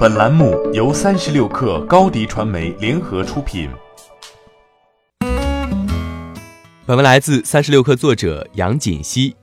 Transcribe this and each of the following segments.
本栏目由三十六氪高低传媒联合出品。本文来自三十六氪作者杨锦熙。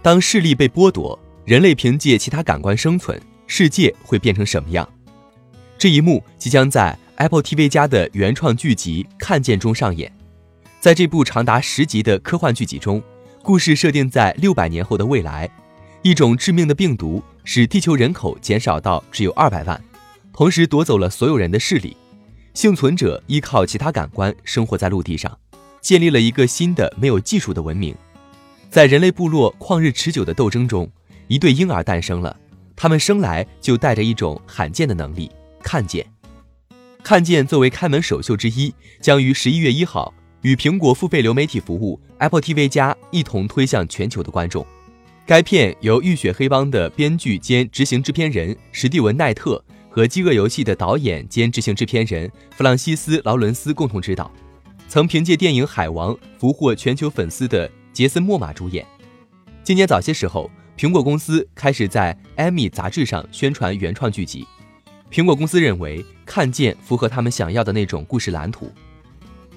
当视力被剥夺，人类凭借其他感官生存，世界会变成什么样？这一幕即将在 Apple TV 加的原创剧集《看见》中上演。在这部长达十集的科幻剧集中，故事设定在六百年后的未来，一种致命的病毒使地球人口减少到只有二百万，同时夺走了所有人的视力。幸存者依靠其他感官生活在陆地上。建立了一个新的没有技术的文明，在人类部落旷日持久的斗争中，一对婴儿诞生了。他们生来就带着一种罕见的能力——看见。看见作为开门首秀之一，将于十一月一号与苹果付费流媒体服务 Apple TV 加一同推向全球的观众。该片由《浴血黑帮》的编剧兼执行制片人史蒂文·奈特和《饥饿游戏》的导演兼执行制片人弗朗西斯·劳伦斯共同执导。曾凭借电影《海王》俘获全球粉丝的杰森·莫玛主演。今年早些时候，苹果公司开始在艾米杂志上宣传原创剧集。苹果公司认为，《看见》符合他们想要的那种故事蓝图。《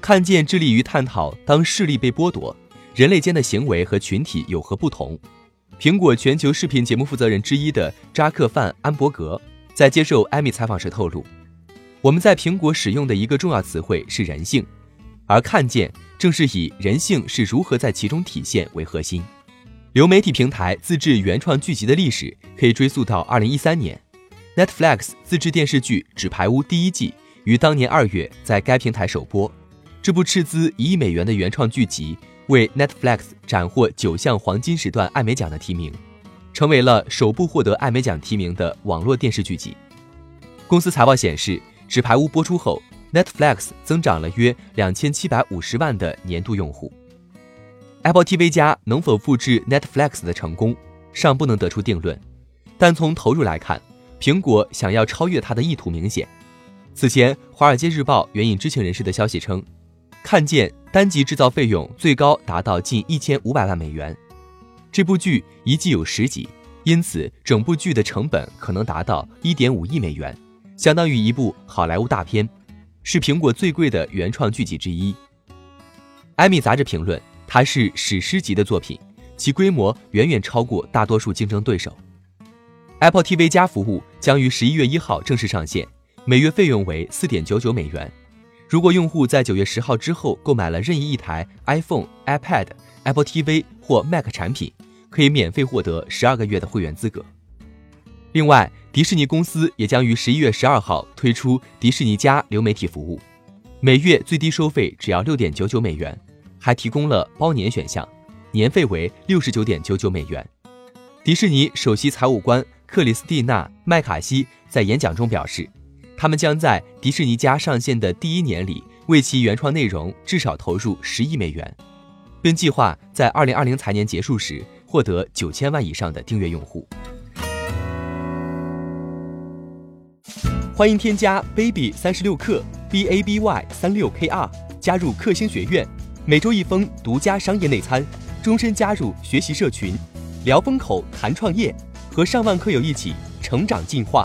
看见》致力于探讨当视力被剥夺，人类间的行为和群体有何不同。苹果全球视频节目负责人之一的扎克·范·安伯格在接受艾米采访时透露：“我们在苹果使用的一个重要词汇是人性。”而看见正是以人性是如何在其中体现为核心。流媒体平台自制原创剧集的历史可以追溯到2013年，Netflix 自制电视剧《纸牌屋》第一季于当年二月在该平台首播。这部斥资一亿美元的原创剧集为 Netflix 斩获九项黄金时段艾美奖的提名，成为了首部获得艾美奖提名的网络电视剧集。公司财报显示，《纸牌屋》播出后。Netflix 增长了约两千七百五十万的年度用户。Apple TV 加能否复制 Netflix 的成功，尚不能得出定论。但从投入来看，苹果想要超越它的意图明显。此前，《华尔街日报》援引知情人士的消息称，看见单集制造费用最高达到近一千五百万美元。这部剧一季有十集，因此整部剧的成本可能达到一点五亿美元，相当于一部好莱坞大片。是苹果最贵的原创剧集之一。艾米杂志评论，它是史诗级的作品，其规模远远超过大多数竞争对手。Apple TV 加服务将于十一月一号正式上线，每月费用为四点九九美元。如果用户在九月十号之后购买了任意一台 iPhone、iPad、Apple TV 或 Mac 产品，可以免费获得十二个月的会员资格。另外，迪士尼公司也将于十一月十二号推出迪士尼加流媒体服务，每月最低收费只要六点九九美元，还提供了包年选项，年费为六十九点九九美元。迪士尼首席财务官克里斯蒂娜·麦卡锡在演讲中表示，他们将在迪士尼加上线的第一年里为其原创内容至少投入十亿美元，并计划在二零二零财年结束时获得九千万以上的订阅用户。欢迎添加 baby 三十六克 b a b y 三六 k r 加入克星学院，每周一封独家商业内参，终身加入学习社群，聊风口谈创业，和上万课友一起成长进化。